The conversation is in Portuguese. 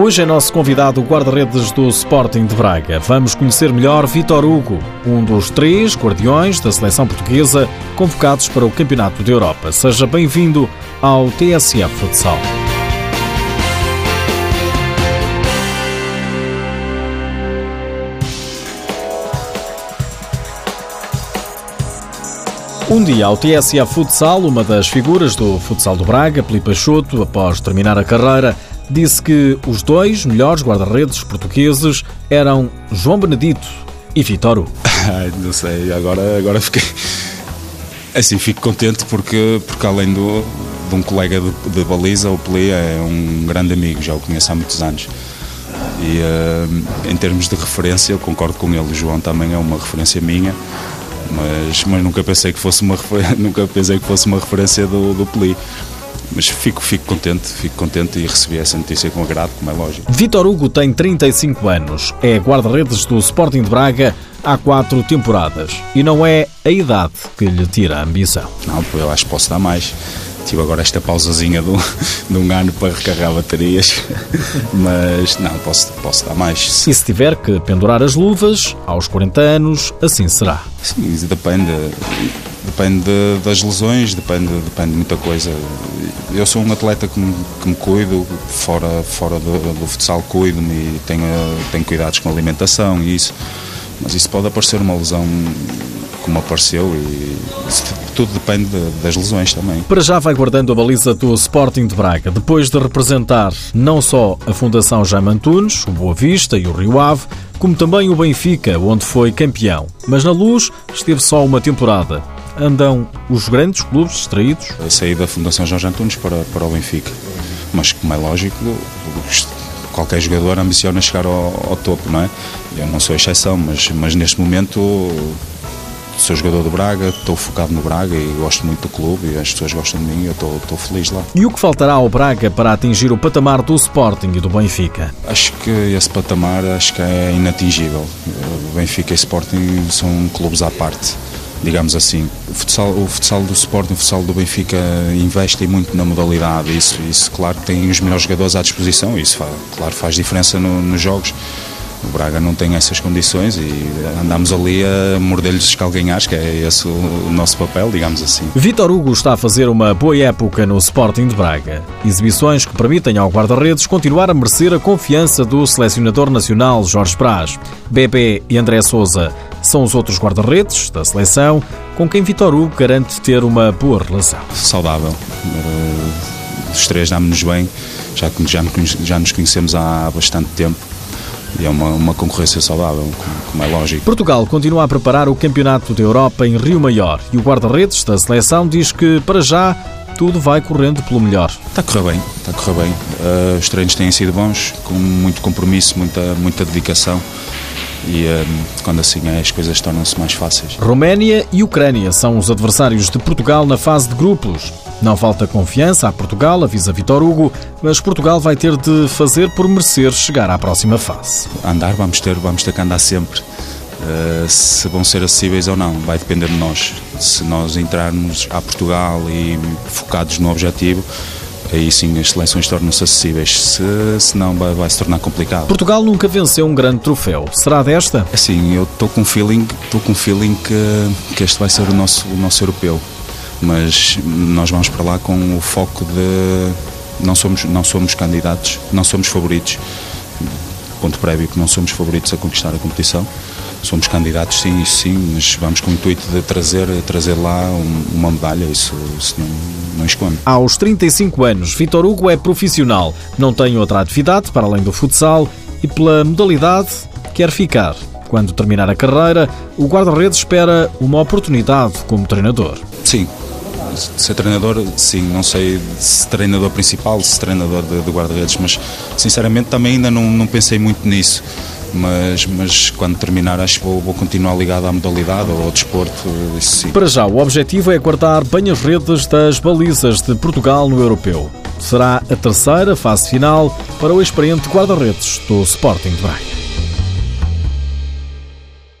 Hoje é nosso convidado o guarda-redes do Sporting de Braga. Vamos conhecer melhor Vitor Hugo, um dos três guardiões da seleção portuguesa convocados para o Campeonato da Europa. Seja bem-vindo ao TSF Futsal. Um dia ao TSA Futsal, uma das figuras do futsal do Braga, Felipe Peixoto, após terminar a carreira, disse que os dois melhores guarda-redes portugueses eram João Benedito e Vitor não sei, agora, agora fiquei. Assim, fico contente porque, porque além do, de um colega de, de baliza, o Peli é um grande amigo, já o conheço há muitos anos. E uh, em termos de referência, eu concordo com ele, o João também é uma referência minha mas, mas nunca pensei que fosse uma nunca pensei que fosse uma referência do, do Peli. Mas fico, fico contente, fico contente e recebi essa notícia com agrado, como é lógico. Vitor Hugo tem 35 anos, é guarda-redes do Sporting de Braga há quatro temporadas e não é a idade que lhe tira a ambição. Não, eu acho que posso dar mais. Tive agora esta pausazinha de um, de um ano para recarregar baterias, mas não, posso, posso dar mais. E se tiver que pendurar as luvas, aos 40 anos, assim será. Sim, depende. Depende das lesões, depende, depende de muita coisa. Eu sou um atleta que me, que me cuido, fora, fora do, do futsal cuido-me e tenho, tenho cuidados com a alimentação e isso. Mas isso pode aparecer uma lesão como apareceu e tudo depende das lesões também. Para já vai guardando a baliza do Sporting de Braga, depois de representar não só a Fundação Jaime Antunes, o Boa Vista e o Rio Ave, como também o Benfica, onde foi campeão. Mas na Luz esteve só uma temporada. Andam os grandes clubes distraídos? Eu saí da Fundação Jorge Antunes para, para o Benfica, mas como é lógico, qualquer jogador ambiciona chegar ao, ao topo, não é? Eu não sou exceção, mas, mas neste momento sou jogador do Braga, estou focado no Braga e gosto muito do clube e as pessoas gostam de mim e eu estou, estou feliz lá. E o que faltará ao Braga para atingir o patamar do Sporting e do Benfica? Acho que esse patamar acho que é inatingível. O Benfica e o Sporting são clubes à parte digamos assim. O futsal, o futsal do Sporting, o futsal do Benfica investem muito na modalidade, isso, isso claro tem os melhores jogadores à disposição, isso claro faz diferença no, nos jogos. O Braga não tem essas condições e andamos ali a morder-lhes os calganhares, que é esse o nosso papel, digamos assim. Vitor Hugo está a fazer uma boa época no Sporting de Braga. Exibições que permitem ao guarda-redes continuar a merecer a confiança do selecionador nacional Jorge Braz. Bebé e André Souza são os outros guarda-redes da seleção com quem Vitor Hugo garante ter uma boa relação. Saudável. Os três damos-nos bem, já, já, já nos conhecemos há bastante tempo e é uma, uma concorrência saudável, como é lógico. Portugal continua a preparar o Campeonato da Europa em Rio Maior e o guarda-redes da seleção diz que, para já, tudo vai correndo pelo melhor. Está a correr bem, está a correr bem. Uh, os treinos têm sido bons, com muito compromisso, muita, muita dedicação e um, quando assim é as coisas tornam-se mais fáceis. Roménia e Ucrânia são os adversários de Portugal na fase de grupos. Não falta confiança a Portugal, avisa Vitor Hugo, mas Portugal vai ter de fazer por merecer chegar à próxima fase. Andar vamos ter, vamos ter que andar sempre. Uh, se vão ser acessíveis ou não, vai depender de nós. Se nós entrarmos a Portugal e focados no objetivo, aí sim as seleções tornam-se acessíveis. Se, se não, vai, vai, se tornar complicado. Portugal nunca venceu um grande troféu. Será desta? Assim, eu estou com feeling, estou com feeling que, que este vai ser o nosso, o nosso europeu. Mas nós vamos para lá com o foco de não somos, não somos candidatos, não somos favoritos. Ponto prévio que não somos favoritos a conquistar a competição somos candidatos, sim, isso sim, mas vamos com o intuito de trazer, trazer lá uma medalha, isso, isso não, não esconde. Aos 35 anos, Vitor Hugo é profissional, não tem outra atividade para além do futsal e pela modalidade quer ficar. Quando terminar a carreira, o guarda-redes espera uma oportunidade como treinador. Sim, ser treinador, sim, não sei se treinador principal, se treinador de, de guarda-redes, mas sinceramente também ainda não, não pensei muito nisso mas, mas quando terminar acho que vou, vou continuar ligado à modalidade ou ao desporto, sim. Para já, o objetivo é guardar bem as redes das balizas de Portugal no Europeu. Será a terceira fase final para o experiente guarda-redes do Sporting de Braga.